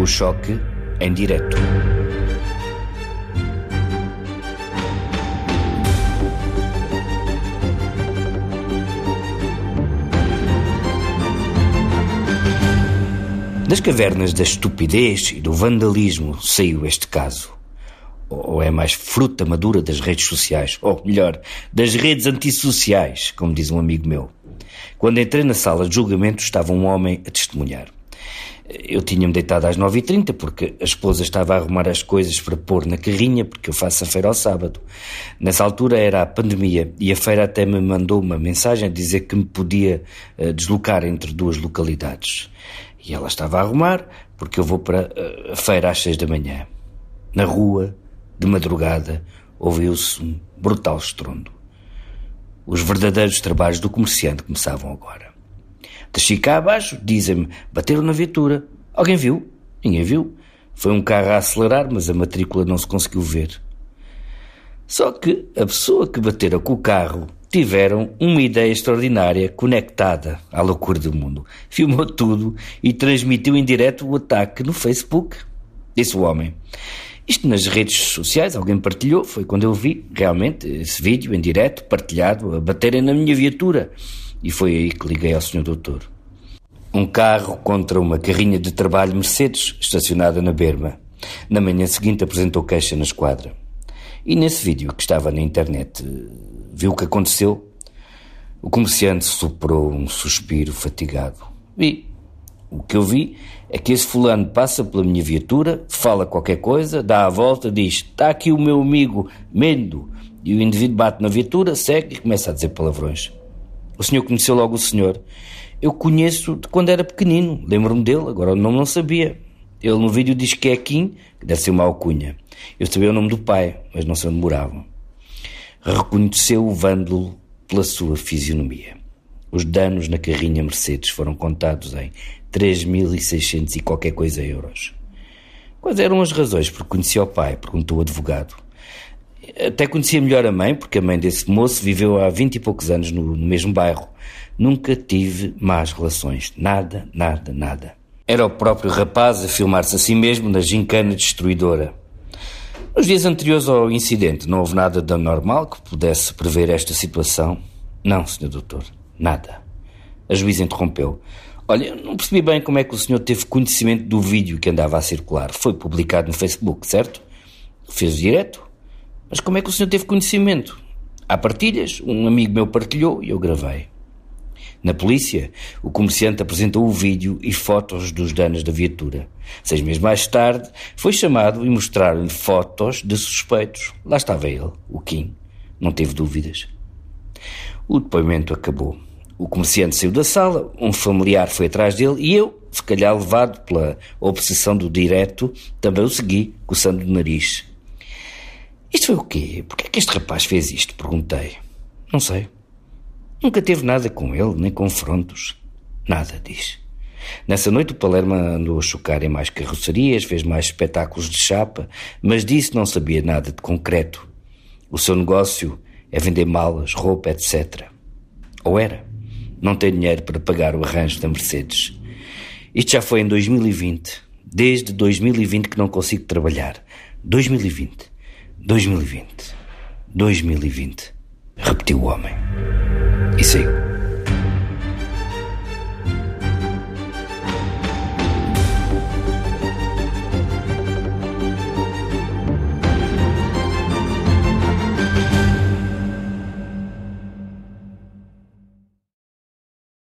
O choque em direto. Das cavernas da estupidez e do vandalismo saiu este caso. Ou é mais fruta madura das redes sociais, ou melhor, das redes antissociais, como diz um amigo meu. Quando entrei na sala de julgamento estava um homem a testemunhar. Eu tinha-me deitado às 9h30 porque a esposa estava a arrumar as coisas para pôr na carrinha, porque eu faço a feira ao sábado. Nessa altura era a pandemia e a feira até me mandou uma mensagem a dizer que me podia uh, deslocar entre duas localidades. E ela estava a arrumar, porque eu vou para eh, a feira às seis da manhã. Na rua, de madrugada, ouviu-se um brutal estrondo. Os verdadeiros trabalhos do comerciante começavam agora. Desci cá abaixo, dizem-me, bateram na viatura. Alguém viu? Ninguém viu. Foi um carro a acelerar, mas a matrícula não se conseguiu ver. Só que a pessoa que batera com o carro tiveram uma ideia extraordinária conectada à loucura do mundo. Filmou tudo e transmitiu em direto o ataque no Facebook. Disse o homem. Isto nas redes sociais, alguém partilhou, foi quando eu vi realmente esse vídeo em direto, partilhado, a baterem na minha viatura. E foi aí que liguei ao senhor doutor. Um carro contra uma carrinha de trabalho Mercedes estacionada na berma. Na manhã seguinte apresentou queixa na esquadra. E nesse vídeo que estava na internet viu o que aconteceu? O comerciante soprou um suspiro fatigado. Vi. O que eu vi é que esse fulano passa pela minha viatura, fala qualquer coisa, dá a volta, diz: Está aqui o meu amigo Mendo. E o indivíduo bate na viatura, segue e começa a dizer palavrões. O senhor conheceu logo o senhor. Eu conheço de quando era pequenino, lembro-me dele, agora o nome não sabia. Ele no vídeo diz que é Kim, que deve ser uma alcunha. Eu sabia o nome do pai, mas não sei onde moravam reconheceu o vândalo pela sua fisionomia. Os danos na carrinha Mercedes foram contados em 3.600 e qualquer coisa euros. Quais eram as razões por conhecia o pai? perguntou o advogado. Até conhecia melhor a mãe, porque a mãe desse moço viveu há vinte e poucos anos no, no mesmo bairro. Nunca tive más relações. Nada, nada, nada. Era o próprio rapaz a filmar-se a si mesmo na gincana destruidora. Nos dias anteriores ao incidente, não houve nada de anormal que pudesse prever esta situação? Não, Sr. Doutor, nada. A juíza interrompeu. Olha, não percebi bem como é que o senhor teve conhecimento do vídeo que andava a circular. Foi publicado no Facebook, certo? Fez direto. Mas como é que o senhor teve conhecimento? Há partilhas, um amigo meu partilhou e eu gravei. Na polícia, o comerciante apresentou o vídeo e fotos dos danos da viatura. Seis meses mais tarde, foi chamado e mostraram-lhe fotos de suspeitos. Lá estava ele, o Kim. Não teve dúvidas. O depoimento acabou. O comerciante saiu da sala, um familiar foi atrás dele e eu, se calhar levado pela obsessão do direto, também o segui, coçando o nariz. Isto foi o quê? Por que é que este rapaz fez isto? Perguntei. Não sei. Nunca teve nada com ele, nem confrontos. Nada, diz. Nessa noite o Palermo andou a chocar em mais carrocerias, fez mais espetáculos de chapa, mas disse não sabia nada de concreto. O seu negócio é vender malas, roupa, etc. Ou era. Não tem dinheiro para pagar o arranjo da Mercedes. Isto já foi em 2020. Desde 2020 que não consigo trabalhar. 2020. 2020. 2020. Repetiu o homem e saiu.